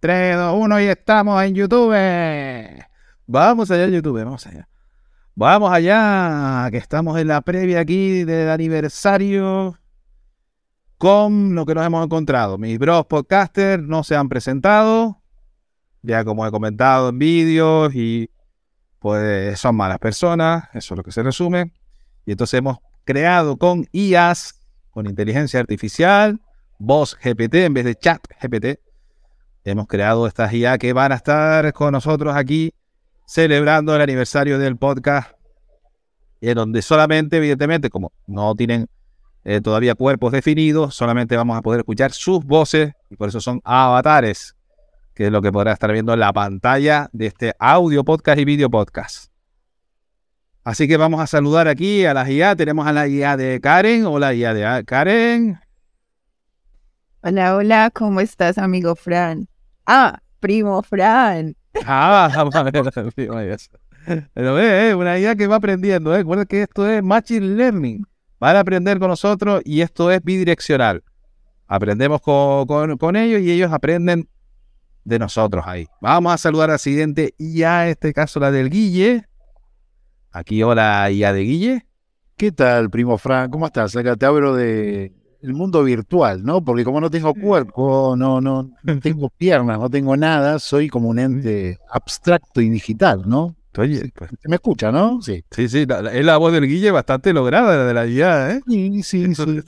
3, 2, 1 y estamos en YouTube. Vamos allá, YouTube, vamos allá. Vamos allá, que estamos en la previa aquí del aniversario con lo que nos hemos encontrado. Mis bros podcasters no se han presentado, ya como he comentado en vídeos y pues son malas personas, eso es lo que se resume. Y entonces hemos creado con IAS, con inteligencia artificial, voz GPT en vez de chat GPT. Hemos creado estas IA que van a estar con nosotros aquí celebrando el aniversario del podcast, en donde solamente, evidentemente, como no tienen eh, todavía cuerpos definidos, solamente vamos a poder escuchar sus voces y por eso son avatares, que es lo que podrá estar viendo en la pantalla de este audio podcast y video podcast. Así que vamos a saludar aquí a la IA. Tenemos a la IA de Karen. Hola, IA de Karen. Hola, hola, ¿cómo estás, amigo Fran? Ah, primo Fran. Ah, vamos a ver. Pero ve, eh, una idea que va aprendiendo. Eh. Recuerda que esto es Machine Learning. Van a aprender con nosotros y esto es bidireccional. Aprendemos con, ellos y ellos aprenden de nosotros ahí. Vamos a saludar al siguiente IA, en este caso la del Guille. Aquí, hola, IA de Guille. ¿Qué tal, primo Fran? ¿Cómo estás? Acá te hablo de el mundo virtual, ¿no? Porque como no tengo cuerpo, no, no, tengo piernas, no tengo nada, soy como un ente abstracto y digital, ¿no? Oye, pues. me escucha, ¿no? Sí. Sí, sí, es la voz del Guille bastante lograda, la de la IA, ¿eh? Sí, sí, esto, sí,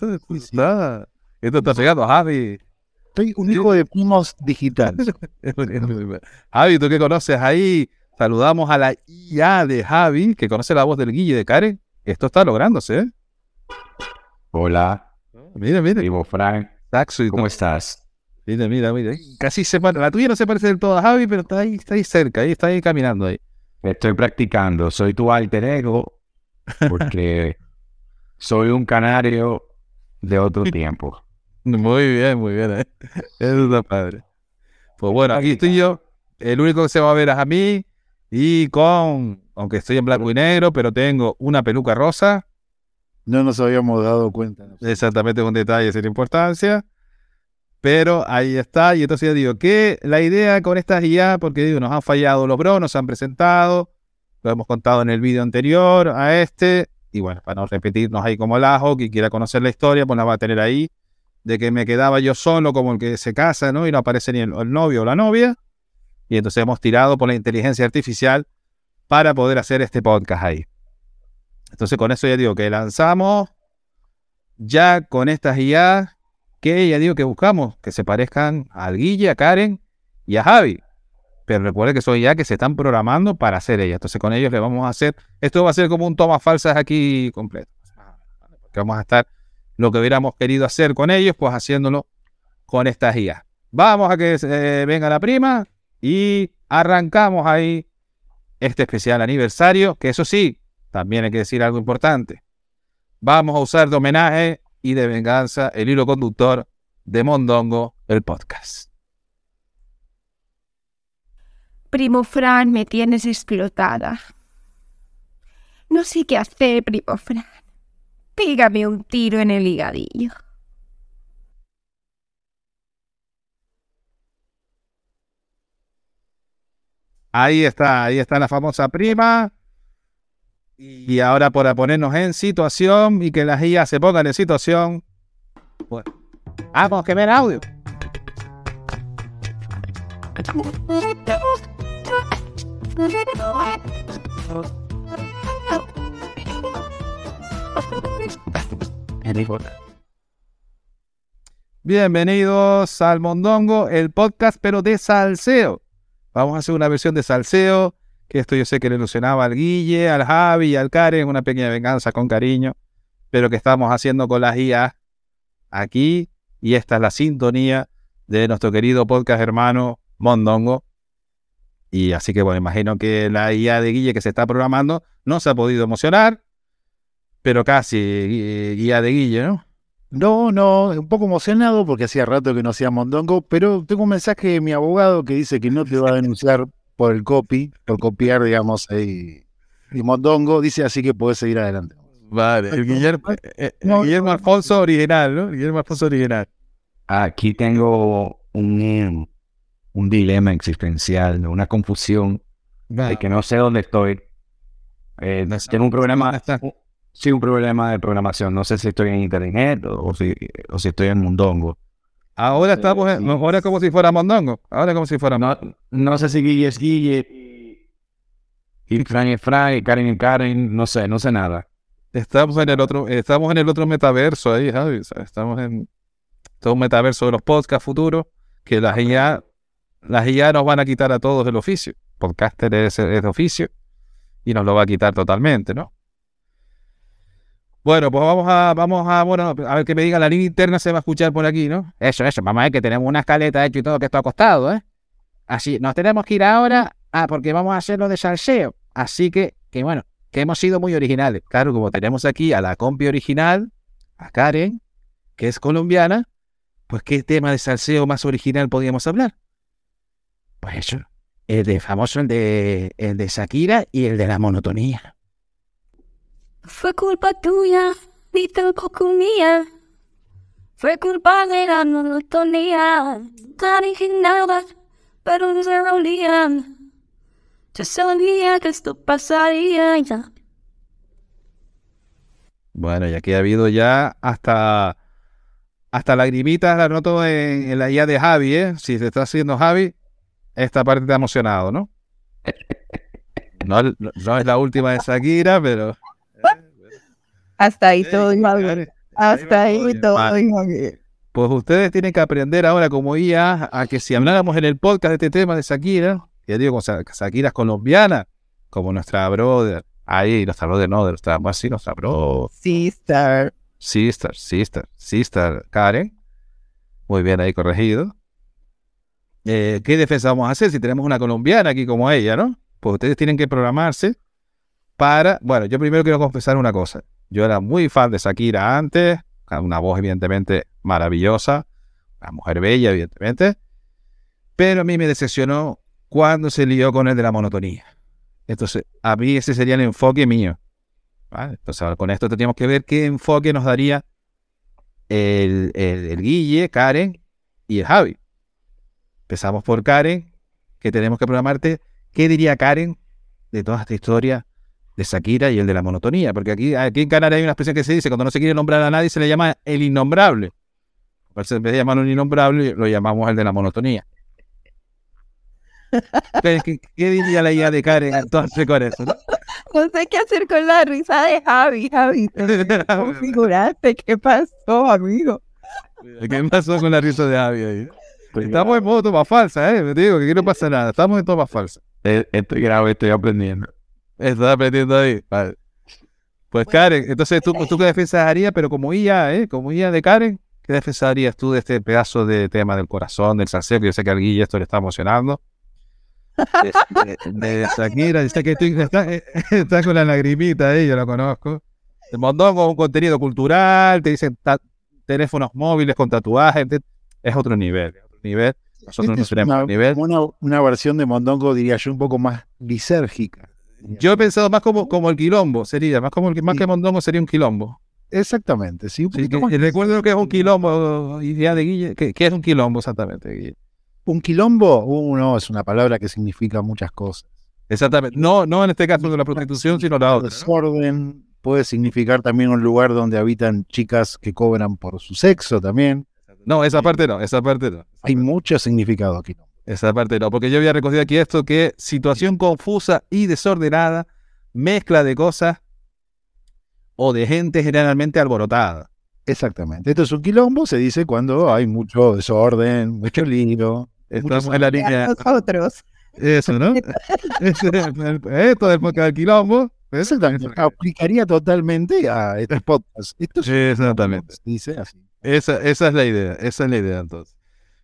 esto, está llegando, Javi. Soy un hijo de primos digitales. Javi, ¿tú qué conoces ahí? Saludamos a la IA de Javi, que conoce la voz del Guille de Karen. Esto está lográndose, ¿eh? Hola. Mira, mira. Vivo Frank. ¿Cómo estás? Mira, mira, mira. Casi se La tuya no se parece del todo a Javi, pero está ahí, está ahí cerca, ahí está ahí caminando ahí. Estoy practicando. Soy tu alter ego porque soy un canario de otro tiempo. Muy bien, muy bien. ¿eh? Eso está padre. Pues bueno, aquí estoy yo. El único que se va a ver es a mí. Y con, aunque estoy en blanco y negro, pero tengo una peluca rosa no nos habíamos dado cuenta. Exactamente un detalle sin importancia. Pero ahí está. Y entonces yo digo que la idea con estas IA, porque digo, nos han fallado los bros, nos han presentado. Lo hemos contado en el vídeo anterior a este. Y bueno, para no repetirnos ahí como el ajo, quien quiera conocer la historia, pues la va a tener ahí. De que me quedaba yo solo como el que se casa, ¿no? Y no aparece ni el novio o la novia. Y entonces hemos tirado por la inteligencia artificial para poder hacer este podcast ahí. Entonces con eso ya digo que lanzamos ya con estas IA que ya digo que buscamos que se parezcan al Guille, a Karen y a Javi. Pero recuerde que son ya que se están programando para hacer ellas. Entonces con ellos le vamos a hacer, esto va a ser como un toma falsas aquí completo. Porque vamos a estar lo que hubiéramos querido hacer con ellos, pues haciéndolo con estas IA. Vamos a que eh, venga la prima y arrancamos ahí este especial aniversario, que eso sí, también hay que decir algo importante. Vamos a usar de homenaje y de venganza el hilo conductor de Mondongo, el podcast. Primo Fran, me tienes explotada. No sé qué hacer, primo Fran. Pégame un tiro en el higadillo. Ahí está, ahí está la famosa prima. Y ahora para ponernos en situación y que las IA se pongan en situación, bueno, vamos que ver audio. Bienvenidos al Mondongo, el podcast pero de salseo. Vamos a hacer una versión de salseo que esto yo sé que le ilusionaba al Guille, al Javi al Karen, una pequeña venganza con cariño, pero que estamos haciendo con las IA aquí, y esta es la sintonía de nuestro querido podcast hermano Mondongo. Y así que bueno, imagino que la IA de Guille que se está programando no se ha podido emocionar, pero casi guía de Guille, ¿no? No, no, un poco emocionado porque hacía rato que no hacía Mondongo, pero tengo un mensaje de mi abogado que dice que no te va a denunciar por el copy, por copiar, digamos, ahí. Y Mondongo dice así que puede seguir adelante. Vale, el Guillermo, eh, eh, Guillermo Alfonso original, ¿no? Guillermo Alfonso original. Aquí tengo un, un dilema existencial, una confusión de que no sé dónde estoy. Eh, tengo un problema, sí, un problema de programación. No sé si estoy en internet o, si, o si estoy en Mundongo. Ahora estamos, en, ahora como si fuera Mondongo. Ahora como si fuera. No, no sé si Guille es Guille y Fran es Fran y Karen es Karen. No sé, no sé nada. Estamos en el otro, estamos en el otro metaverso ahí, Javi. Estamos en todo un metaverso de los podcasts futuros que las IA, las IA nos van a quitar a todos el oficio. Podcaster es, es de oficio y nos lo va a quitar totalmente, ¿no? Bueno, pues vamos a, vamos a, bueno, a ver que me diga la línea interna se va a escuchar por aquí, ¿no? Eso, eso, vamos a ver que tenemos una escaleta hecho y todo que esto ha costado, ¿eh? Así, nos tenemos que ir ahora, ah, porque vamos a hacerlo de salseo. Así que, que bueno, que hemos sido muy originales. Claro, como tenemos aquí a la compi original, a Karen, que es colombiana, pues ¿qué tema de salseo más original podíamos hablar? Pues eso, el de famoso, el de, el de Shakira y el de la monotonía. Fue culpa tuya, ni tampoco mía. Fue culpa de la monotonía. Tan pero no se olían. Yo sabía que esto pasaría ya. Bueno, y aquí ha habido ya hasta hasta lagrimitas, la noto en, en la IA de Javi, ¿eh? Si te está haciendo Javi, esta parte te ha emocionado, ¿no? No, no es la última de Shakira, pero... Hasta ahí todo iba bien. Hasta ahí todo iba bien. Pues ustedes tienen que aprender ahora como IA a que si habláramos en el podcast de este tema de Shakira, ya digo, Shakira es colombiana, como nuestra brother, ahí, nuestra brother no, de nuestra, así, nuestra bro. Sister. Sister, sister, sister Karen. Muy bien ahí corregido. Eh, ¿Qué defensa vamos a hacer si tenemos una colombiana aquí como ella, no? Pues ustedes tienen que programarse para... Bueno, yo primero quiero confesar una cosa. Yo era muy fan de Shakira antes, una voz evidentemente maravillosa, una mujer bella evidentemente, pero a mí me decepcionó cuando se lió con el de la monotonía. Entonces, a mí ese sería el enfoque mío. Entonces, con esto tenemos que ver qué enfoque nos daría el, el, Guille, Karen y el Javi. Empezamos por Karen, que tenemos que programarte. ¿Qué diría Karen de toda esta historia de Shakira y el de la monotonía? Porque aquí, aquí en Canadá hay una expresión que se dice, cuando no se quiere nombrar a nadie, se le llama el innombrable. Entonces, en vez de llamarlo un innombrable, lo llamamos el de la monotonía. ¿Qué, qué diría la idea de Karen entonces con eso? ¿no? No sé qué hacer con la risa de Javi, Javi. Configuraste, ¿qué pasó, amigo? ¿Qué pasó con la risa de Javi ahí? Estamos en modo toma falsa, ¿eh? Me digo que aquí no pasa nada. Estamos en toma falsa. Estoy grave, estoy aprendiendo. Estás aprendiendo ahí. Vale. Pues Karen, entonces tú, tú qué defensa harías, pero como IA, ¿eh? Como IA de Karen, ¿qué defensa harías tú de este pedazo de tema del corazón, del salseo? Que yo sé que al Guille esto le está emocionando. De, de, de Shakira, dice que tú, está, está, con la lagrimita ahí, yo lo conozco. El mondongo es un contenido cultural, te dicen teléfonos móviles con tatuajes, es otro nivel, otro nivel. Nosotros no tenemos una, nivel. Una, una, versión de mondongo, diría yo, un poco más lisérgica. Yo he pensado más como, como el quilombo, sería, más como el, más sí. que mondongo sería un quilombo. Exactamente, sí. sí que, recuerdo lo que es un quilombo, idea de Guille. ¿Qué, qué es un quilombo exactamente, Guille? Un quilombo, uno es una palabra que significa muchas cosas. Exactamente. No, no en este caso de la prostitución, sino la otra. Desorden puede significar también un lugar donde habitan chicas que cobran por su sexo también. No, esa parte no, esa parte no. Esa Hay parte. mucho significado aquí. Esa parte no, porque yo había recogido aquí esto que situación confusa y desordenada, mezcla de cosas o de gente generalmente alborotada. Exactamente. Esto es un quilombo, se dice cuando hay mucho desorden, mucho lío. Estamos en la línea. Nosotros. Eso, ¿no? Esto del podcast del quilombo. Exactamente. Aplicaría totalmente a estos podcasts. Esto es Exactamente. Dice así. Esa, esa es la idea. Esa es la idea, entonces.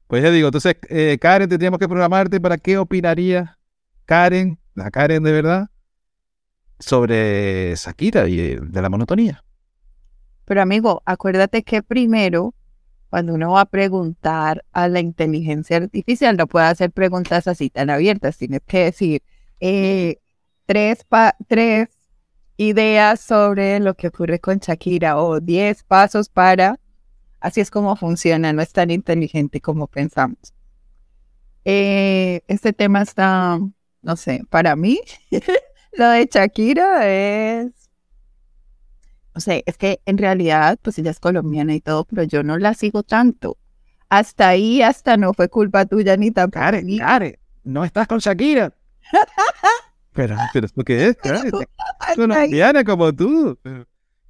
Pues ya digo, entonces, eh, Karen, tendríamos que programarte para qué opinaría Karen, la Karen de verdad, sobre Shakira y de la monotonía. Pero amigo, acuérdate que primero, cuando uno va a preguntar a la inteligencia artificial, no puede hacer preguntas así tan abiertas. Tienes que decir eh, tres, tres ideas sobre lo que ocurre con Shakira o diez pasos para... Así es como funciona, no es tan inteligente como pensamos. Eh, este tema está, no sé, para mí, lo de Shakira es, no sé, es que en realidad, pues ella es colombiana y todo, pero yo no la sigo tanto. Hasta ahí, hasta no fue culpa tuya ni tampoco. Karen, mía. Karen, no estás con Shakira. pero, pero ¿esto qué es? Karen, ahí, colombiana como tú.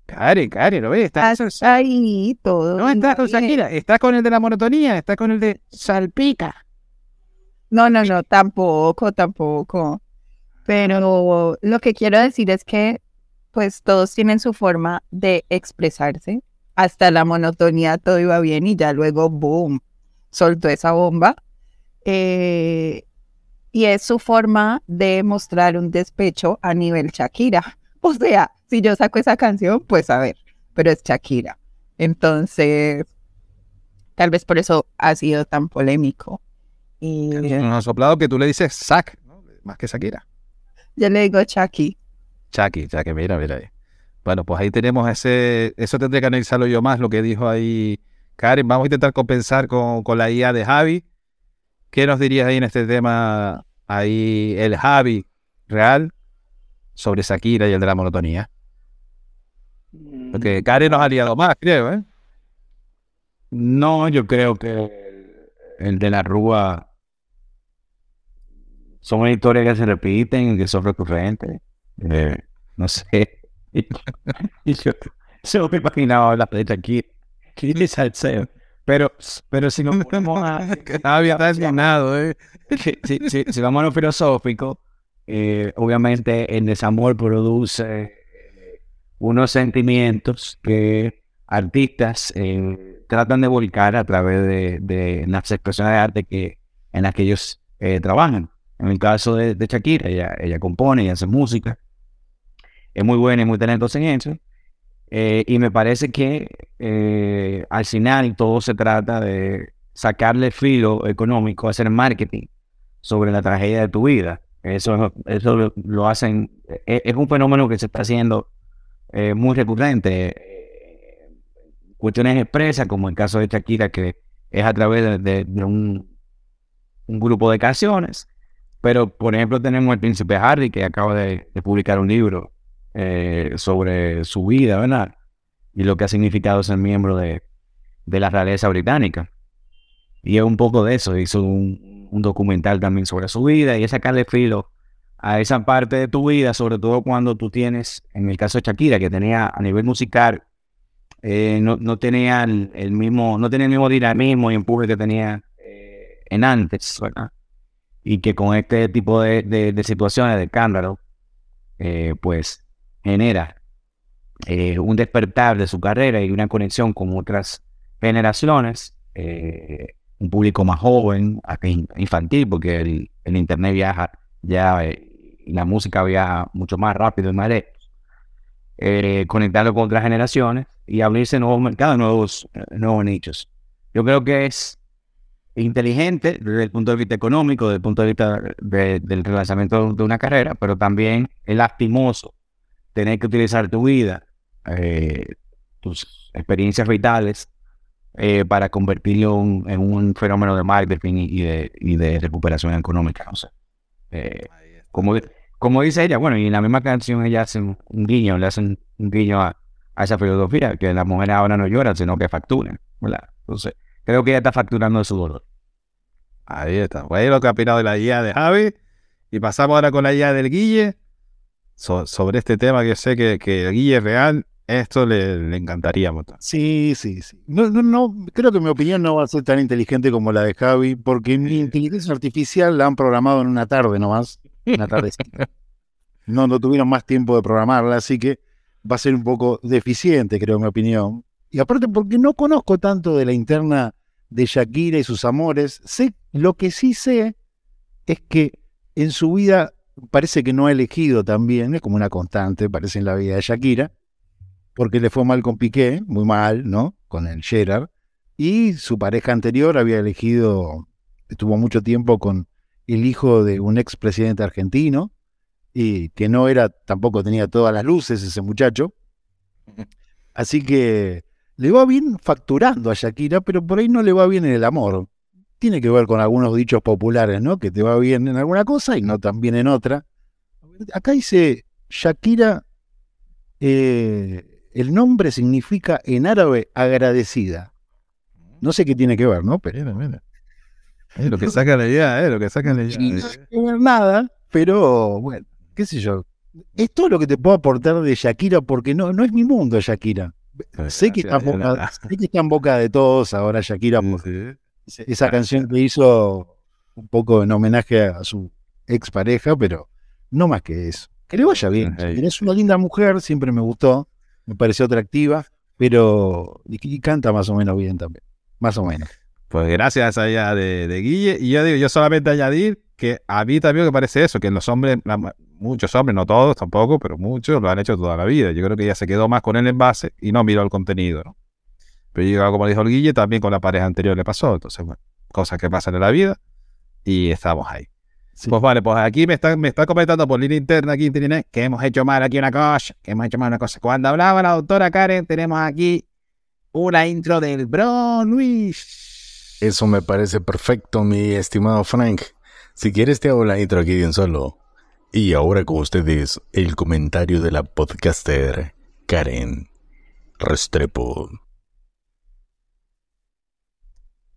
Karen, Karen, ¿no ves? Estás, ahí todo. no estás con. Shakira, estás con el de la monotonía, estás con el de salpica. No, no, no, tampoco, tampoco. Pero lo que quiero decir es que, pues, todos tienen su forma de expresarse. Hasta la monotonía todo iba bien y ya luego, boom, soltó esa bomba. Eh, y es su forma de mostrar un despecho a nivel Shakira. O sea, si yo saco esa canción, pues a ver, pero es Shakira. Entonces, tal vez por eso ha sido tan polémico. Y Nos ha soplado que tú le dices sac, ¿no? más que Shakira. yo le digo Chucky. Chucky, Chucky, mira, mira ahí. Bueno, pues ahí tenemos ese, eso tendré que analizarlo yo más, lo que dijo ahí Karen. Vamos a intentar compensar con, con la IA de Javi. ¿Qué nos dirías ahí en este tema, ahí el Javi real sobre Shakira y el de la monotonía? Porque Karen nos ha liado más, creo, ¿eh? No, yo creo que el de la Rúa son una historia que se repiten, que son recurrentes. Eh, no sé. Y yo, yo me imaginaba hablar de y salseo. Pero, pero si nos ponemos a... Está desganado, ¿eh? si, si- vamos a lo filosófico, eh, obviamente el desamor produce unos sentimientos que artistas eh, tratan de volcar a través de, las expresiones de arte que, en las que ellos eh, trabajan. En el caso de, Shakira, ella, compone y hace música. Es muy buena y muy talentosa en eso. Eh, y me parece que al final todo se trata de sacarle filo económico, hacer marketing sobre la tragedia de tu vida. Eso, eso lo, hacen, es, es un fenómeno que se está haciendo eh, muy recurrente. eh, cuestiones expresas, como el caso de Shakira, que es a través de, un, grupo de canciones. Pero, por ejemplo, tenemos el príncipe Harry, que acaba de, publicar un libro eh, sobre su vida, ¿verdad? Y lo que ha significado ser miembro de, de la realeza británica. Y es un poco de eso, hizo un, documental también sobre su vida y sacarle filo a esa parte de tu vida, sobre todo cuando tú tienes, en el caso de Shakira, que tenía a nivel musical, eh, no, no tenía el, mismo, no tenía el mismo dinamismo y empuje que tenía eh, en antes, ¿verdad? Y que con este tipo de, de- situaciones, de escándalo, eh, pues genera eh, un despertar de su carrera y una conexión con otras generaciones, un público más joven, infantil, porque el, el internet viaja ya, la música viaja mucho más rápido y más lejos, eh, conectarlo con otras generaciones y abrirse nuevos mercados, nuevos, eh, nuevos nichos. Yo creo que es inteligente desde el punto de vista económico, desde el punto de vista de- del relanzamiento de una carrera, pero también es lastimoso tener que utilizar tu vida, eh, tus experiencias vitales, eh, para convertirlo un- en un fenómeno de marketing y, de, y de recuperación económica. No sé. Eh, como, como dice ella, bueno, y en la misma canción ella hace un, guiño, le hacen un guiño a, a esa filosofía, que las mujeres ahora no lloran, sino que facturan, ¿verdad? Entonces, creo que ella está facturando de su dolor. Ahí está. Pues ahí lo que ha opinado de la IA de Javi. Y pasamos ahora con la IA del Guille. so- sobre este tema que yo sé que, que el Guille real, esto le, le encantaría mucho. Sí, sí, sí. No, no, no, creo que mi opinión no va a ser tan inteligente como la de Javi, porque mi inteligencia artificial la han programado en una tarde nomás. Una tarde. no, tuvieron más tiempo de programarla, así que va a ser un poco deficiente, creo, mi opinión. Y aparte, porque no conozco tanto de la interna de Shakira y sus amores, sé, lo que sí sé es que en su vida parece que no ha elegido también, es como una constante, parece en la vida de Shakira, porque le fue mal con Piqué, muy mal, ¿no? Con el Gerard. Y su pareja anterior había elegido, estuvo mucho tiempo con el hijo de un expresidente argentino, y que no era, tampoco tenía todas las luces ese muchacho. Así que le va bien facturando a Shakira, pero por ahí no le va bien en el amor. tiene que ver con algunos dichos populares, ¿no? Que te va bien en alguna cosa y no tan bien en otra. Acá dice Shakira, eh, el nombre significa en árabe agradecida. No sé qué tiene que ver, ¿no? Pero lo que saca la idea, ¿eh? Lo que saca la idea. no ver nada, pero bueno, qué sé yo. Es todo lo que te puedo aportar de Shakira porque no, no es mi mundo Shakira. Sé que, está en boca, sé que está en boca de todos ahora Shakira esa canción que hizo un poco en homenaje a su expareja, pero no más que eso. Que le vaya bien. Es una linda mujer, siempre me gustó, me pareció atractiva, pero y, canta más o menos bien también. Más o menos. Pues gracias allá de, de Guille. Y yo digo, yo solamente añadir que a mí también me parece eso, que los hombres, muchos hombres, no todos tampoco, pero muchos lo han hecho toda la vida. Yo creo que ella se quedó más con el envase y no miró el contenido, ¿no? Pero yo, como dijo el Guille, también con la pareja anterior le pasó. Entonces, bueno, cosas que pasan en la vida y estamos ahí. Pues vale, pues aquí me está, me está comentando por línea interna aquí internet que hemos hecho mal aquí una cosa, que hemos hecho mal una cosa. Cuando hablaba la doctora Karen, tenemos aquí una intro del Bro Luis. Eso me parece perfecto, mi estimado Frank. Si quieres te hago la intro aquí de un solo. Y ahora con ustedes el comentario de la podcaster Karen Restrepo.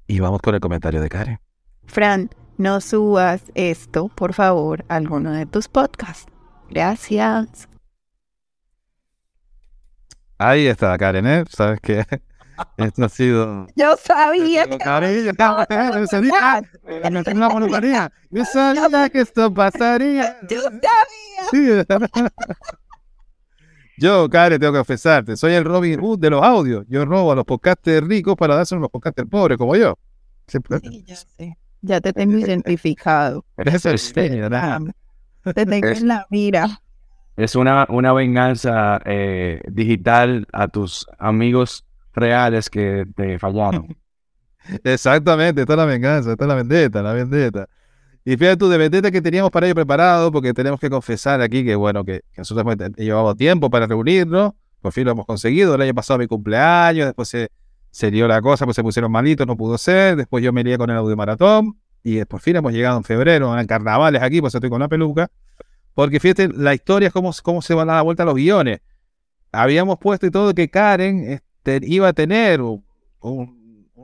Y vamos con el comentario de Karen. Fran, no subas esto, por favor, a alguno de tus podcasts. Gracias. Ahí está, Karen, ¿eh? ¿Sabes qué? Esto ha sido... Yo sabía que... Yo sabía. No tengo la Yo sabía que esto pasaría. Yo sabía. Yo, Karen, tengo que confesarte, soy el Robin Hood de los audios. Yo robo a los podcasters ricos para dárselo a los podcasters pobres como yo. ya sé. Ya te tengo identificado. Eso es Te tengo en la mira. Es una, una venganza eh, digital a tus amigos reales que te fallaron. Exactamente, esta es la venganza, esta es la vendetta, la vendetta. Y fíjate tú, de vendetta que teníamos para ello preparado, porque tenemos que confesar aquí que, bueno, que, nosotros hemos llevado tiempo para reunirnos, por fin lo hemos conseguido, el año pasado mi cumpleaños, después se, se dio la cosa, pues se pusieron malitos, no pudo ser, después yo me lié con el audio maratón, y por fin hemos llegado en febrero, en carnavales aquí, pues estoy con la peluca, porque fíjate, la historia es cómo, cómo se van a dar vuelta los guiones. Habíamos puesto y todo que Karen iba a tener un,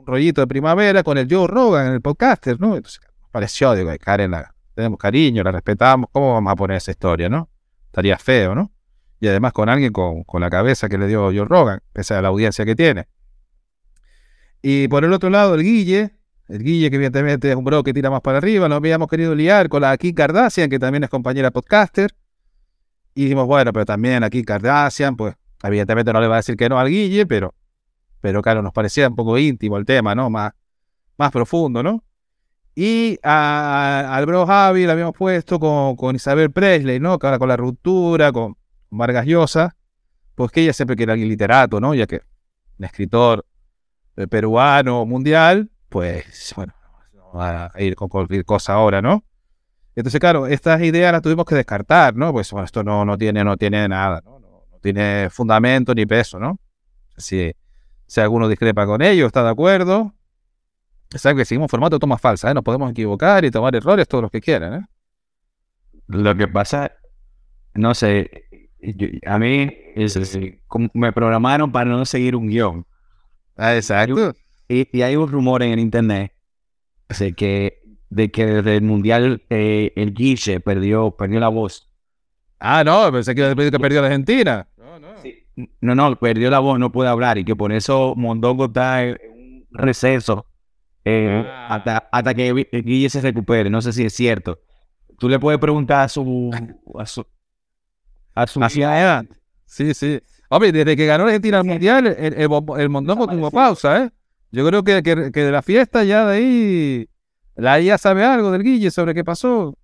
rollito de primavera con el Joe Rogan, en el podcaster, ¿no? Entonces, pareció, digo, Karen la tenemos cariño, la respetamos, ¿cómo vamos a poner esa historia, no? Estaría feo, ¿no? Y además con alguien con, con la cabeza que le dio Joe Rogan, pese a la audiencia que tiene. Y por el otro lado, el Guille, el Guille que evidentemente es un bro que tira más para arriba, nos habíamos querido liar con la Kim Kardashian, que también es compañera podcaster. Y dijimos, bueno, pero también aquí Kardashian, pues evidentemente no le va a decir que no al Guille, pero, pero claro, nos parecía un poco íntimo el tema, ¿no? Más, más profundo, ¿no? Y al bro Javi lo habíamos puesto con, Isabel Presley, ¿no? ahora con la ruptura, con Vargas Llosa, pues que ella siempre quiere alguien literato, ¿no? Ya que un escritor eh, peruano mundial, pues bueno, va a ir con cualquier cosa ahora, ¿no? Entonces, claro, estas ideas las tuvimos que descartar, ¿no? Pues bueno, esto no, no, tiene, no tiene nada, ¿no? ¿No? tiene fundamento ni peso, ¿no? Si, si alguno discrepa con ello, está de acuerdo, Saben que seguimos formato de toma falsa, ¿eh? Nos podemos equivocar y tomar errores todos los que quieran, ¿eh? Lo que pasa, no sé, a mí es, me programaron para no seguir un guion. Ah, exacto. Y, hay un rumor en el internet de que, de que desde el mundial eh, el Guille perdió, perdió la voz. Ah, no, pensé que, que perdió la Argentina. No, no. no, no, perdió la voz, no puede hablar y que por eso Mondongo está en un receso eh, hasta, hasta, que Guille se recupere. No sé si es cierto. Tú le puedes preguntar a su. a su. a su. edad. Sí, sí. Hombre, desde que ganó Argentina el Mundial, el, el, Mondongo tuvo pausa, ¿eh? Yo creo que, que, de la fiesta ya de ahí. La IA sabe algo del Guille sobre qué pasó.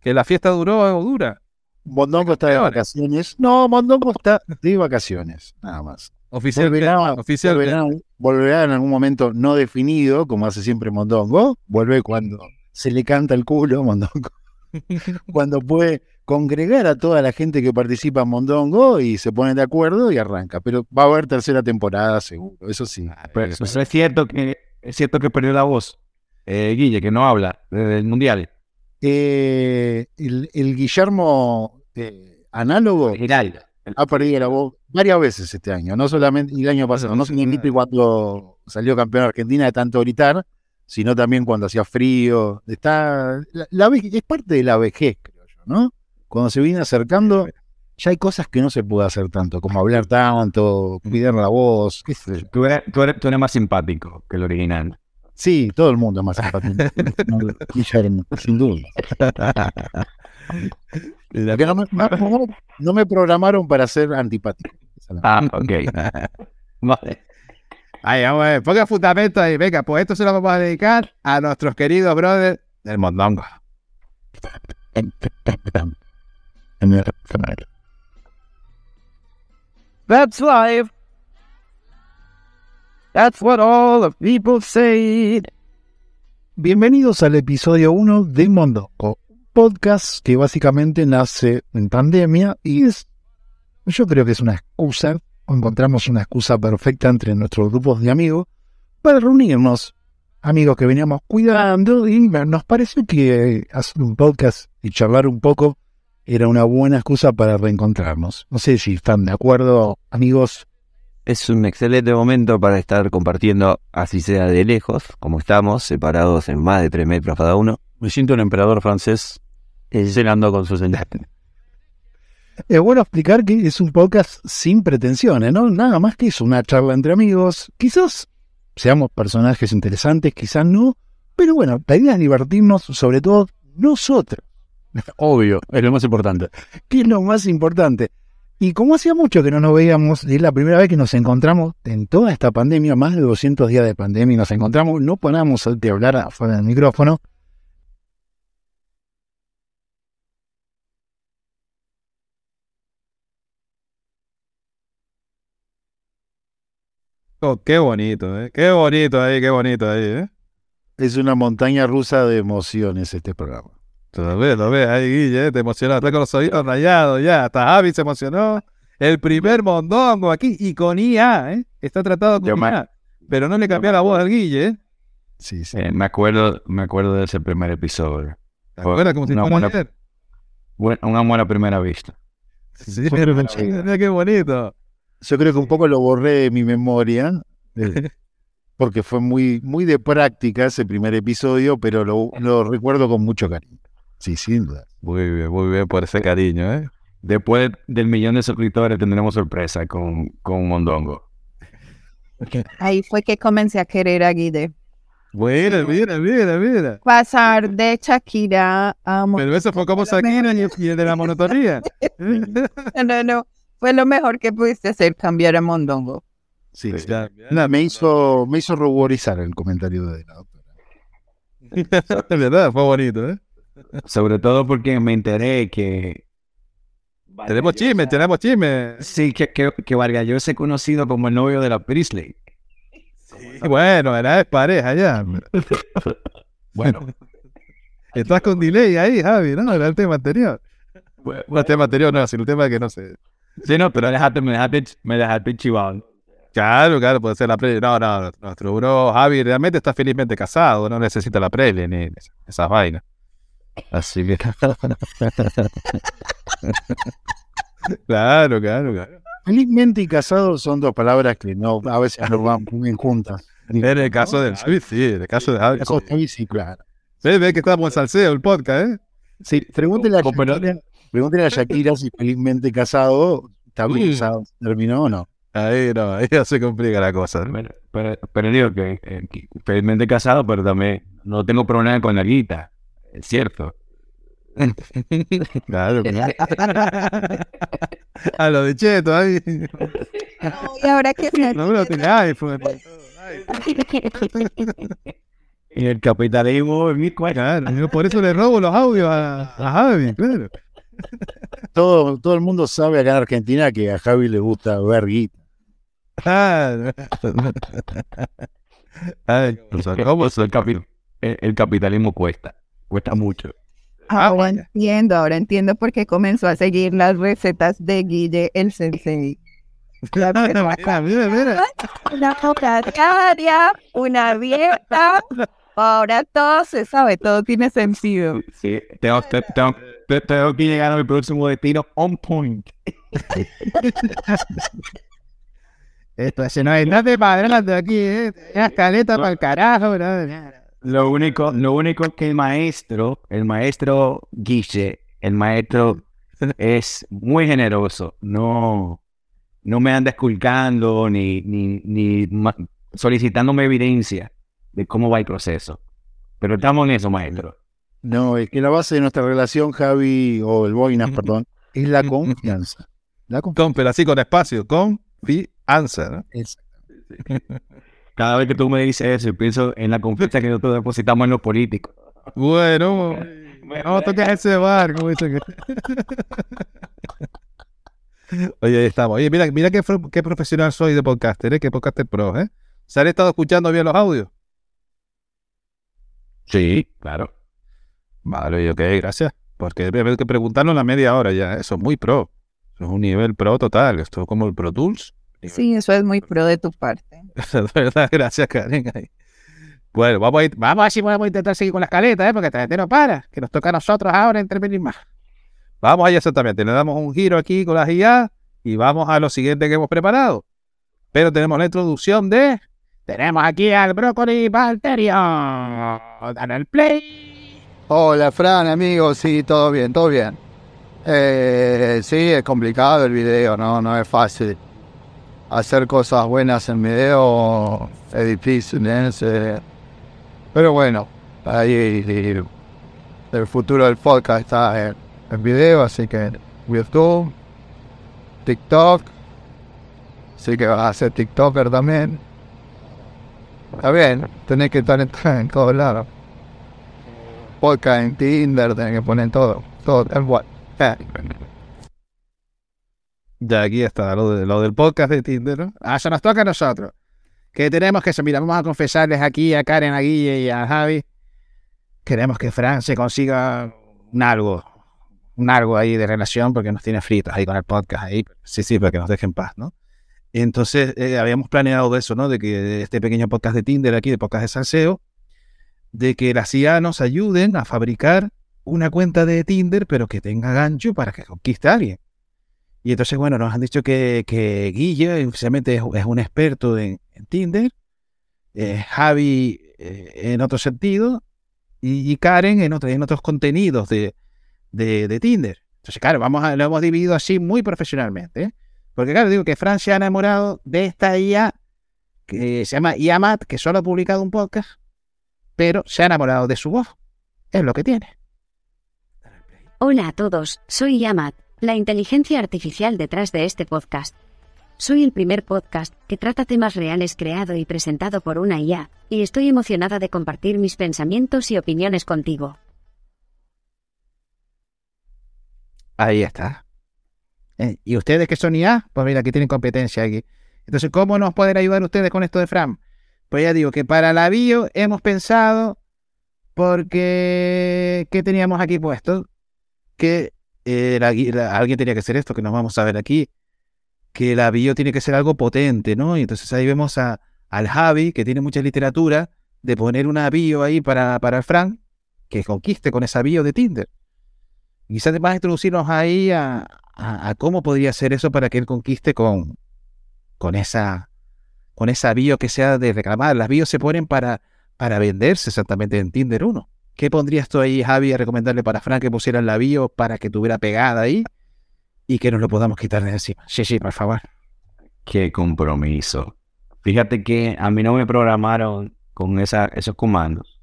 Que la fiesta duró o dura. Mondongo está de vacaciones. No, Mondongo está de vacaciones, nada más. Oficial, volverá, oficial volverá, en algún momento no definido, como hace siempre Mondongo. Vuelve cuando se le canta el culo, Mondongo. cuando puede congregar a toda la gente que participa en Mondongo y se ponen de acuerdo y arranca. Pero va a haber tercera temporada, seguro, eso sí. Ah, pero, es cierto que es cierto que perdió la voz. Eh, Guille, que no habla del mundial. Eh, el, el Guillermo eh, análogo Original. ha perdido la voz varias veces este año, no solamente el año pasado, no solamente cuando salió campeón de Argentina de tanto gritar, sino también cuando hacía frío. Está, la, la vej- es parte de la vejez, creo yo, ¿no? Cuando se viene acercando, ya hay cosas que no se puede hacer tanto, como hablar tanto, cuidar la voz, qué sé yo. Tú eres, tú, eres, tú eres más simpático que el original. Sí, todo el mundo es más simpático. Sin duda. No, me, no- no me programaron para ser antipático. Ah, ok. Vale. Ahí, vamos a ver, ponga fundamento ahí. Venga, pues esto se lo vamos a dedicar a nuestros queridos brothers del Mondongo. That's life. That's what all the people say. Bienvenidos al episodio 1 de Mondongo, podcast que básicamente nace en pandemia y es, yo creo que es una excusa, o encontramos una excusa perfecta entre nuestros grupos de amigos para reunirnos, amigos que veníamos cuidando y nos pareció que hacer un podcast y charlar un poco era una buena excusa para reencontrarnos. No sé si están de acuerdo, amigos. Es un excelente momento para estar compartiendo, así sea de lejos, como estamos, separados en más de 3 metros cada uno. Me siento un emperador francés cenando con sus enlaces. Es bueno explicar que es un podcast sin pretensiones, ¿no? Nada más que es una charla entre amigos. Quizás seamos personajes interesantes, quizás no. Pero bueno, la idea es divertirnos, sobre todo nosotros, Obvio, es lo más importante. que es lo más importante. Y como hacía mucho que no nos veíamos, es la primera vez que nos encontramos en toda esta pandemia, más de 200 días de pandemia, y nos encontramos, no paramos de hablar afuera del micrófono. Oh, qué bonito, ¿eh? Qué bonito ahí, qué bonito ahí, ¿eh? Es una montaña rusa de emociones este programa. Lo ves, lo ves ahí, Guille, ¿eh? te emocionó, está con los oídos rayados ya. Hasta Javi se emocionó. El primer mondongo aquí y con IA, ¿eh? Está tratado con Yo me- IA. Pero no le cambió la voz al Guille, ¿eh? Sí, sí. Eh, me acuerdo, me acuerdo de ese primer episodio. ¿Te acuerdas como si Una fuera buena- ayer? Buen- un amor a primera vista. Sí, pero qué bonito. Yo creo que un poco lo borré de mi memoria, eh, porque fue muy, muy de práctica ese primer episodio, pero lo, lo recuerdo con mucho cariño. Sí, sin duda. Muy bien, muy bien por ese cariño, ¿eh? Después del millón de suscriptores tendremos sorpresa con, con Mondongo. Ahí fue que comencé a querer a Guide. Mira, mira, mira, mira. Pasar de Shakira a Pero eso fue como Shakira y y el de la monotonía. No, no, fue lo mejor que pudiste hacer, cambiar a Mondongo. Sí, sí. Ya, Nada, me hizo, me hizo ruborizar el comentario de la doctora. De verdad, fue bonito, ¿eh? Sobre todo porque me enteré que... Tenemos chisme, tenemos chisme. Sí, que, que, que Vargas Llosa es conocido como el novio de la Priestley. Y bueno, era es pareja ya. Bueno, Estás con delay ahí, Javi, ¿no? Era el tema anterior. Bueno, el tema anterior no, sino el tema que no sé. Sí, no, pero dejaste, me dejaste, me dejaste chivado. Claro, claro, puede ser la prele. No, no, nuestro bro Javi realmente está felizmente casado, no necesita la prele ni esas vainas. Así que. claro, claro, claro. felizmente y casado son dos palabras que no a veces no van muy bien juntas. En el caso de Javi, sí, en el caso de Javi. Sí, claro. Ve, ve que estamos en salseo, el podcast, ¿eh? Sí, pregúntele a Pero- pregúntele a Shakira si felizmente casado, casado, terminó o no. Ahí no, ahí ya se complica la cosa. ¿no? Pero, pero, pero digo que, eh, que felizmente casado, pero también no tengo problema con la guita. Es cierto. Claro. A lo de Cheto, ahí. Y ahora que No, no tiene iPhone. Y el capitalismo es mi cuenta. Claro, por eso le robo los audios a, a Javi, claro. Todo, todo el mundo sabe acá en Argentina que a Javi le gusta ver guita. Claro. Ay, ¿cómo El, capi- el- el capitalismo cuesta. Cuesta mucho. Ah, Ahora entiendo, ahora entiendo por qué comenzó a seguir las recetas de Guille el sensei. La Mira, mira, mira. Una coca diaria, una dieta. Ahora todo se sabe, todo tiene sentido. Sí, tengo, te- tengo, te- tengo que llegar a mi próximo destino on point. Esto se no hay nada de aquí, ¿eh? Una caleta para el carajo. Lo único, lo único es que el maestro, el maestro Guille, el maestro es muy generoso. No, no me anda esculcando ni, ni, ni solicitándome evidencia de cómo va el proceso. Pero estamos en eso, maestro. No, es que la base de nuestra relación, Javi, o el Boinas, perdón, es la confianza. La confianza. Con, pero así con espacio, confianza, ¿no? Cada vez que tú me dices eso, yo pienso en la confianza que nosotros depositamos en los políticos. Bueno, no toques ese bar, como dicen que- Oye, ahí estamos. Oye, mira, mira qué profesional soy de podcaster, ¿eh? Qué podcaster pro, ¿eh? ¿Se han estado escuchando bien los audios? Sí, claro. Vale, ok, gracias. Porque debe que preguntarlo en la media hora ya. Eso es muy pro. Eso es un nivel pro total. Esto es como el Pro Tools. Sí, eso es muy pro de tu parte. De verdad, gracias, Karen. Bueno, vamos a, ir- vamos a si podemos intentar seguir con la escaleta, ¿eh? porque gente no para. Que nos toca a nosotros ahora intervenir más. Vamos allá exactamente. Le damos un giro aquí con las IA y vamos a lo siguiente que hemos preparado. Pero tenemos la introducción de. Tenemos aquí al brócoli Valterio. Dan el play. Hola, Fran, amigos, sí, todo bien, todo bien. Eh, sí, es complicado el video, no, no es fácil. Hacer cosas buenas en video es difícil, ¿eh? Pero bueno, ahí el futuro del podcast está en, en video, así que YouTube, TikTok, así que vas a ser TikToker también. Está bien, tenés que estar en, en todos lados podcast en Tinder, tenés que poner todo, todo tal cual. Ya aquí está lo, de- lo del podcast de Tinder, ¿no? Ah, eso nos toca a nosotros. Que tenemos que, mira, vamos a confesarles aquí a Karen, a Guille y a Javi. Queremos que Fran se consiga un algo, un algo ahí de relación porque nos tiene fritos ahí con el podcast ahí. Sí, sí, para que nos dejen paz, ¿no? Entonces, eh, habíamos planeado eso, ¿no? De que este pequeño podcast de Tinder aquí, de podcast de salseo, de que las IA nos ayuden a fabricar una cuenta de Tinder, pero que tenga gancho para que conquiste a alguien. Y entonces, bueno, nos han dicho que, que Guille oficialmente es, un experto en, Tinder, eh, Javi eh, en otro sentido, y, Karen en, otro- en otros contenidos de, de, de Tinder. Entonces, claro, a, lo hemos dividido así muy profesionalmente. ¿eh? Porque, claro, digo que Fran se ha enamorado de esta IA que se llama IAMAT, que solo ha publicado un podcast, pero se ha enamorado de su voz. Es lo que tiene. Hola a todos, soy Yamat, la inteligencia artificial detrás de este podcast. Soy el primer podcast que trata temas reales creado y presentado por una IA, y estoy emocionada de compartir mis pensamientos y opiniones contigo. Ahí está. Eh, ¿Y ustedes que son IA? Pues mira, aquí tienen competencia aquí. Entonces, ¿cómo nos pueden ayudar ustedes con esto de Fran? Pues ya digo que para la bio hemos pensado, porque, ¿qué teníamos aquí puesto? Que eh, la gui- la- alguien tenía que hacer esto, que nos vamos a ver aquí, que la bio tiene que ser algo potente, ¿no? Y entonces ahí vemos a, al Javi, que tiene mucha literatura, de poner una bio ahí para, para Fran, que conquiste con esa bio de Tinder. Quizás vas a introducirnos ahí a, a- a cómo podría ser eso para que él conquiste con, con esa con esa bio que sea de reclamar. Las bios se ponen para, para venderse exactamente en Tinder 1. ¿Qué pondrías tú ahí, Javi, a recomendarle para Frank que pusiera la bio para que tuviera pegada ahí y que nos lo podamos quitar de encima? Sí, sí, por favor. Qué compromiso. Fíjate que a mí no me programaron con esa, esos comandos.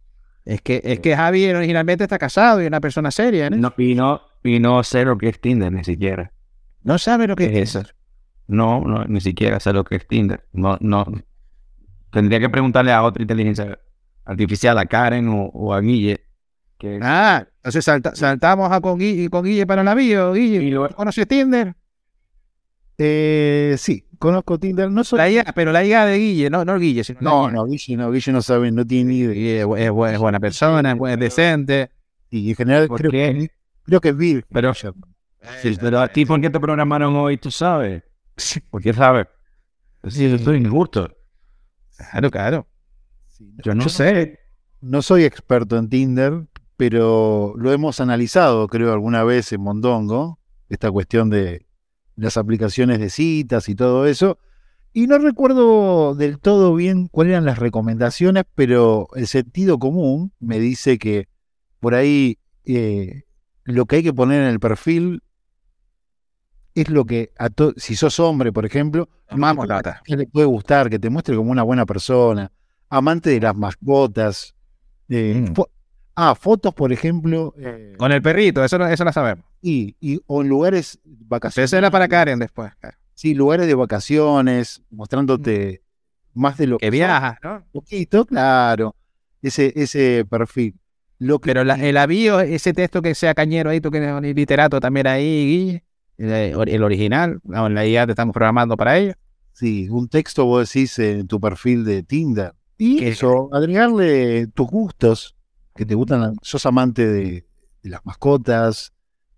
Es que, es que Javi originalmente está casado y es una persona seria, ¿no? No, y, no, y no sé lo que es Tinder ni siquiera. No sabe lo que ¿Qué es es eso? No, no, ni siquiera sé lo que es Tinder. No, no. Tendría que preguntarle a otra inteligencia artificial, a Karen o, o a Guille. Que Ah, entonces salta- saltamos a con Guille, con Guille para la bio. Guille, Y luego- ¿tú ¿conoces Tinder? eh, sí, conozco Tinder, no soy... La IA, pero la IA de Guille, no, no Guille, sino la No, no, Guille no, Guille no sabe, no tiene ni idea. Guille es, es bu- es buena persona, es, es decente. Y en general ¿Por creo, qué? Creo que es Bill. Pero, sí, pero a ti, ¿por qué te programaron hoy? ¿Tú sabes? ¿Por qué sabes? Sí, yo estoy injusto. Claro, claro. Yo no sé. no soy experto en Tinder, pero lo hemos analizado, creo, alguna vez en Mondongo, esta cuestión de las aplicaciones de citas y todo eso. Y no recuerdo del todo bien cuáles eran las recomendaciones, pero el sentido común me dice que por ahí eh, lo que hay que poner en el perfil es lo que a to- si sos hombre, por ejemplo, Tata. que le puede gustar, que te muestre como una buena persona, amante de las mascotas. eh, Mm. fo- ah, fotos, por ejemplo, eh, Con el perrito, eso, no- eso lo sabemos. y, y- o en lugares vacaciones. Eso era para Karen después. Sí, lugares de vacaciones, mostrándote más de lo Que sos, viajas, ¿no? un poquito, claro. Ese, ese perfil. Lo que, Pero la- el avío, ese texto que sea cañero ahí, tú que eres literato también ahí, Guille, el, el original, no, en la IA te estamos programando para ello. Sí, un texto vos decís en tu perfil de Tinder. Y eso, agregarle tus gustos, que te gustan, sos amante de, de las mascotas,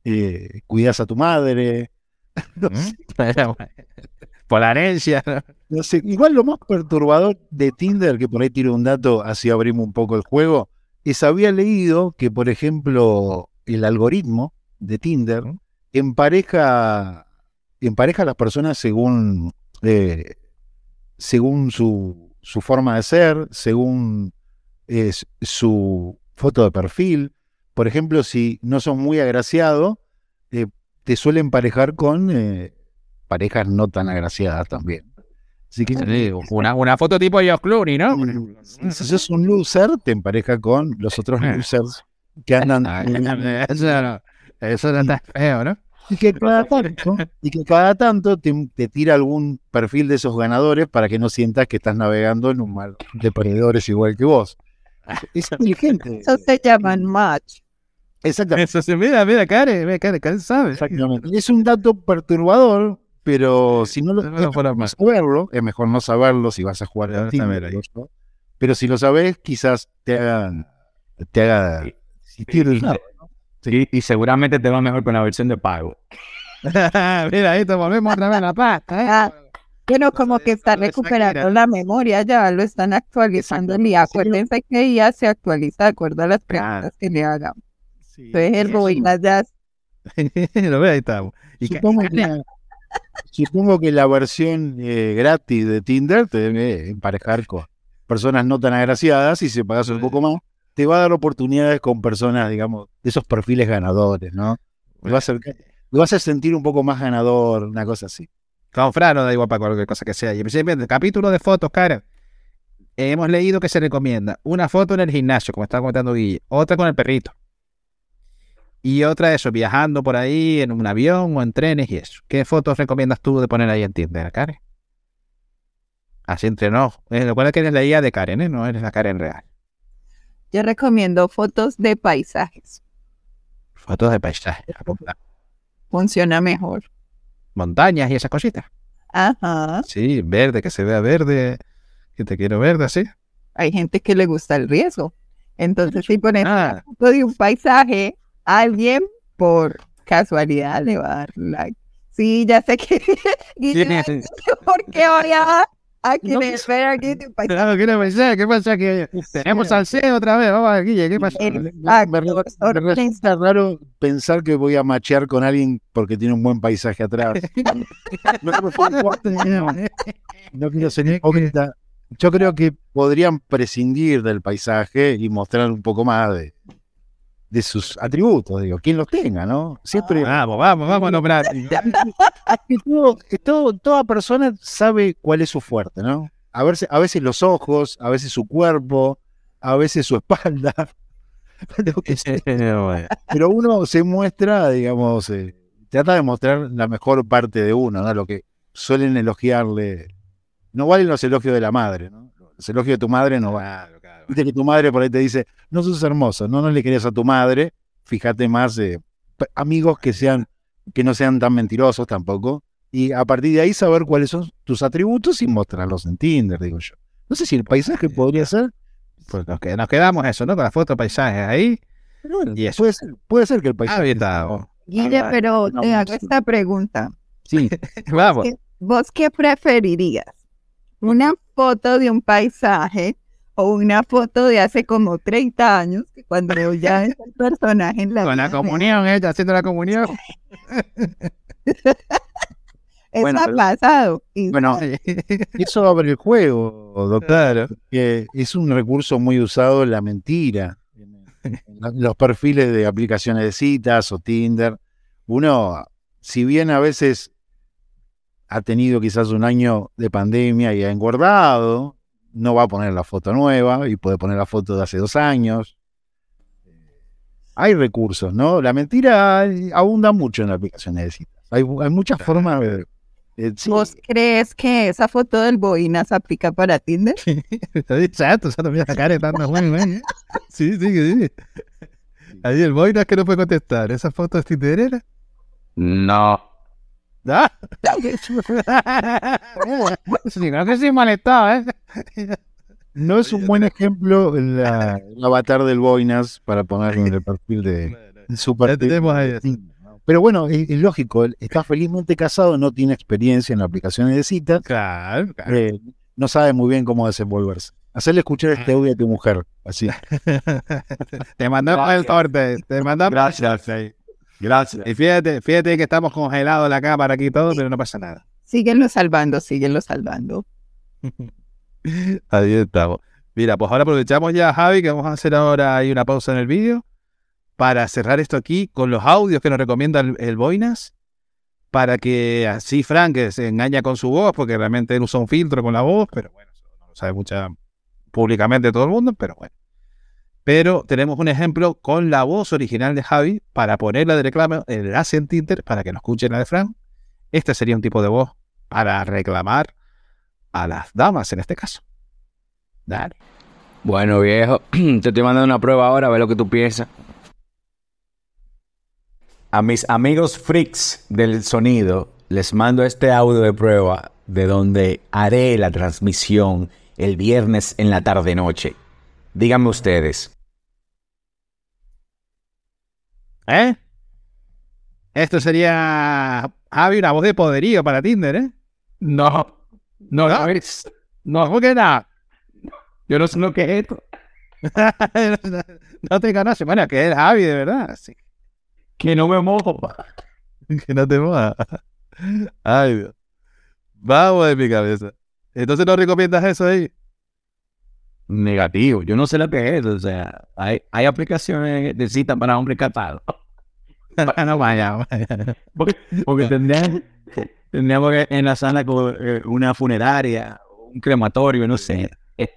eh, cuidas a tu madre. No ¿Mm? sé, Por la herencia. ¿no? no sé. Igual lo más perturbador de Tinder, que por ahí tiro un dato, así abrimos un poco el juego, es había leído que, por ejemplo, el algoritmo de Tinder empareja, empareja a las personas según, eh, según su, su forma de ser, según eh, su foto de perfil. Por ejemplo, si no sos muy agraciado, eh, te suele emparejar con eh, parejas no tan agraciadas también. Así que Sí, una, una foto tipo George Clooney, ¿no? Ejemplo. si sos un loser, te empareja con los otros losers que andan. Eso no, eso no está feo, ¿no? Y que cada tanto, y que cada tanto te, te tira algún perfil de esos ganadores para que no sientas que estás navegando en un mar de perdedores igual que vos. Es inteligente. Eso se llaman match. Exactamente. Eso mira, mira, Karen, mira, Karen, Karen sabe. exactamente. Es un dato perturbador, pero si no lo No fuera no más. saberlo, es mejor no saberlo si vas a jugar Pero a yo. Pero si lo sabes, quizás te haga, te haga existir el lado. Y, y seguramente te va mejor con la versión de pago. mira, ahí te volvemos otra vez a la pasta, ¿eh? Ah, Pero como que está recuperando la memoria, ya lo están actualizando. Y acuérdense que ya se actualiza de acuerdo a las preguntas que le hagan. Sí, Entonces el ruinas ya lo ve, ahí estamos. Y que- Supongo que, supongo que la versión eh, gratis de Tinder te debe emparejar con personas no tan agraciadas y si pagas un poco más, te va a dar oportunidades con personas, digamos, de esos perfiles ganadores, ¿no? Te va a te vas a sentir un poco más ganador, una cosa así. Con Fran no da igual para cualquier cosa que sea. Y principalmente, capítulo de fotos, Karen. Hemos leído que se recomienda una foto en el gimnasio, como estaba comentando Guille, otra con el perrito. Y otra eso, viajando por ahí en un avión o en trenes y eso. ¿Qué fotos recomiendas tú de poner ahí en Tinder, Karen? Así entre no. Eh, recuerda que eres la IA de Karen, ¿eh? No eres la Karen real. Yo recomiendo fotos de paisajes. Fotos de paisajes. Funciona mejor. Montañas y esas cositas. Ajá. Sí, verde, que se vea verde. Que te quiero verde así. Hay gente que le gusta el riesgo. Entonces, si pones Ah. una foto de un paisaje, alguien por casualidad le va a dar like. Sí, ya sé que. ¿Por qué voy a, a querer ver aquí de un paisaje? Claro, ¿qué pasa? ¿Qué pasa? Que tenemos al CEO otra vez. Vamos, Guille, ¿qué pasa? Me, resulta raro pensar que voy a machear con alguien porque tiene un buen paisaje atrás. No, no quiero ser hipócrita. Yo creo que podrían prescindir del paisaje y mostrar un poco más de, de sus atributos, digo, quien los tenga, ¿no? Siempre. Vamos, vamos, vamos a nombrar. todo- que todo- toda persona sabe cuál es su fuerte, ¿no? A veces, a veces los ojos, a veces su cuerpo, a veces su espalda. Pero uno se muestra, digamos, eh, trata de mostrar la mejor parte de uno, ¿no? Lo que suelen elogiarle. No valen los elogios de la madre, ¿no? Los elogios de tu madre no valen. Viste que tu madre por ahí te dice, no sos hermoso, no, no le querías a tu madre, fíjate más, eh, amigos que sean, que no sean tan mentirosos tampoco, y a partir de ahí saber cuáles son tus atributos y mostrarlos en Tinder, digo yo. No sé si el paisaje podría ser, Pues nos, qued- nos quedamos eso, ¿no? Con la foto de paisajes ahí. pero bueno, Y eso. puede ser, puede ser que el paisaje. Está. Guille, pero no, te hago esta pregunta. Sí, Vamos. ¿Vos qué preferirías? ¿Una foto de un paisaje o una foto de hace como 30 años, cuando ya es el personaje en la Con la comunión, ella haciendo la comunión. Eso Bueno, ha pasado. Bueno, eso abre el juego, doctor. Que es un recurso muy usado la mentira. En los perfiles de aplicaciones de citas o Tinder. Uno, si bien a veces ha tenido quizás un año de pandemia y ha engordado, no va a poner la foto nueva y puede poner la foto de hace dos años. Hay recursos, ¿no? La mentira eh, abunda mucho en las aplicaciones de citas. Hay, hay muchas formas de... sí. ¿Vos crees que esa foto del Boinas aplica para Tinder? Está chato, ya mira la cara de tanta buena, güey, ¿eh? Sí, sí, sí. Ahí el boy no es que no puede contestar. ¿Esa foto es tinderera? No. ¿Ah? Sí, creo que sí malestado, ¿eh? No es un buen ejemplo la- el avatar del Boinas para ponerlo en el perfil de su perfil. Pero bueno, es, es lógico, él está felizmente casado, no tiene experiencia en aplicaciones de citas, Claro, claro. eh, no sabe muy bien cómo desenvolverse. Hacerle escuchar este audio a tu mujer, así. Te mandamos el torte. Te mandamos. Gracias. Gracias. Y fíjate, fíjate que estamos congelados la cámara aquí y todo, pero no pasa nada. Síguenlo salvando, síguenlo salvando. Ahí estamos. Mira, pues ahora aprovechamos ya, Javi, que vamos a hacer ahora ahí una pausa en el vídeo para cerrar esto aquí con los audios que nos recomienda el, el Boinas, para que así Frank que se engaña con su voz, porque realmente él usa un filtro con la voz, pero bueno, eso no lo sabe mucha públicamente todo el mundo, pero bueno. Pero tenemos un ejemplo con la voz original de Javi para ponerla de reclamo, el enlace en Tinder, para que nos escuchen la de Frank. Este sería un tipo de voz para reclamar a las damas en este caso. Dale. Bueno, viejo, te estoy mandando una prueba ahora, a ver lo que tú piensas. A mis amigos freaks del sonido, les mando este audio de prueba de donde haré la transmisión el viernes en la tarde-noche. Díganme ustedes, ¿Eh? Esto sería, Javi, una voz de poderío para Tinder, ¿eh? No, no, no es. No, ¿cómo que no? Yo no sé lo que es esto. no te conoce. Bueno, que es Javi, de verdad. Sí. Que no me mojo. pa. Que no te mojas. Ay, Dios. Vamos de mi cabeza. Entonces, ¿no recomiendas eso ahí? Negativo, yo no sé lo que es, o sea, hay, hay aplicaciones de cita para hombres casados. no vaya, vaya. Porque, porque tendríamos, tendríamos que enlazarla con eh, una funeraria, un crematorio, no sé.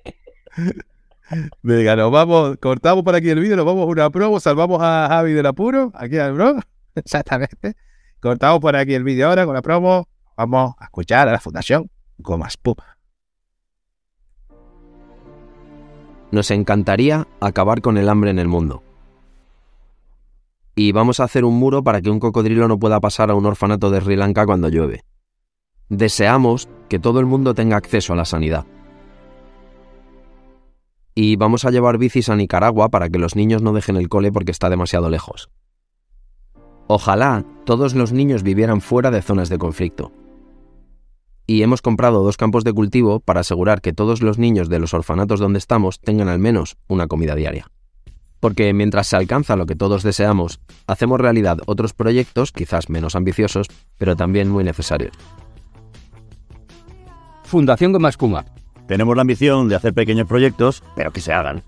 Venga, nos vamos, cortamos por aquí el vídeo, nos vamos a una promo, salvamos a Javi del apuro, aquí al bro, exactamente. Cortamos por aquí el vídeo ahora con la promo, vamos a escuchar a la Fundación Gomas Puma. Nos encantaría acabar con el hambre en el mundo. Y vamos a hacer un muro para que un cocodrilo no pueda pasar a un orfanato de Sri Lanka cuando llueve. Deseamos que todo el mundo tenga acceso a la sanidad. Y vamos a llevar bicis a Nicaragua para que los niños no dejen el cole porque está demasiado lejos. Ojalá todos los niños vivieran fuera de zonas de conflicto. Y hemos comprado dos campos de cultivo para asegurar que todos los niños de los orfanatos donde estamos tengan al menos una comida diaria. Porque mientras se alcanza lo que todos deseamos, hacemos realidad otros proyectos, quizás menos ambiciosos, pero también muy necesarios. Fundación Goma Espuma. Tenemos la ambición de hacer pequeños proyectos, pero que se hagan.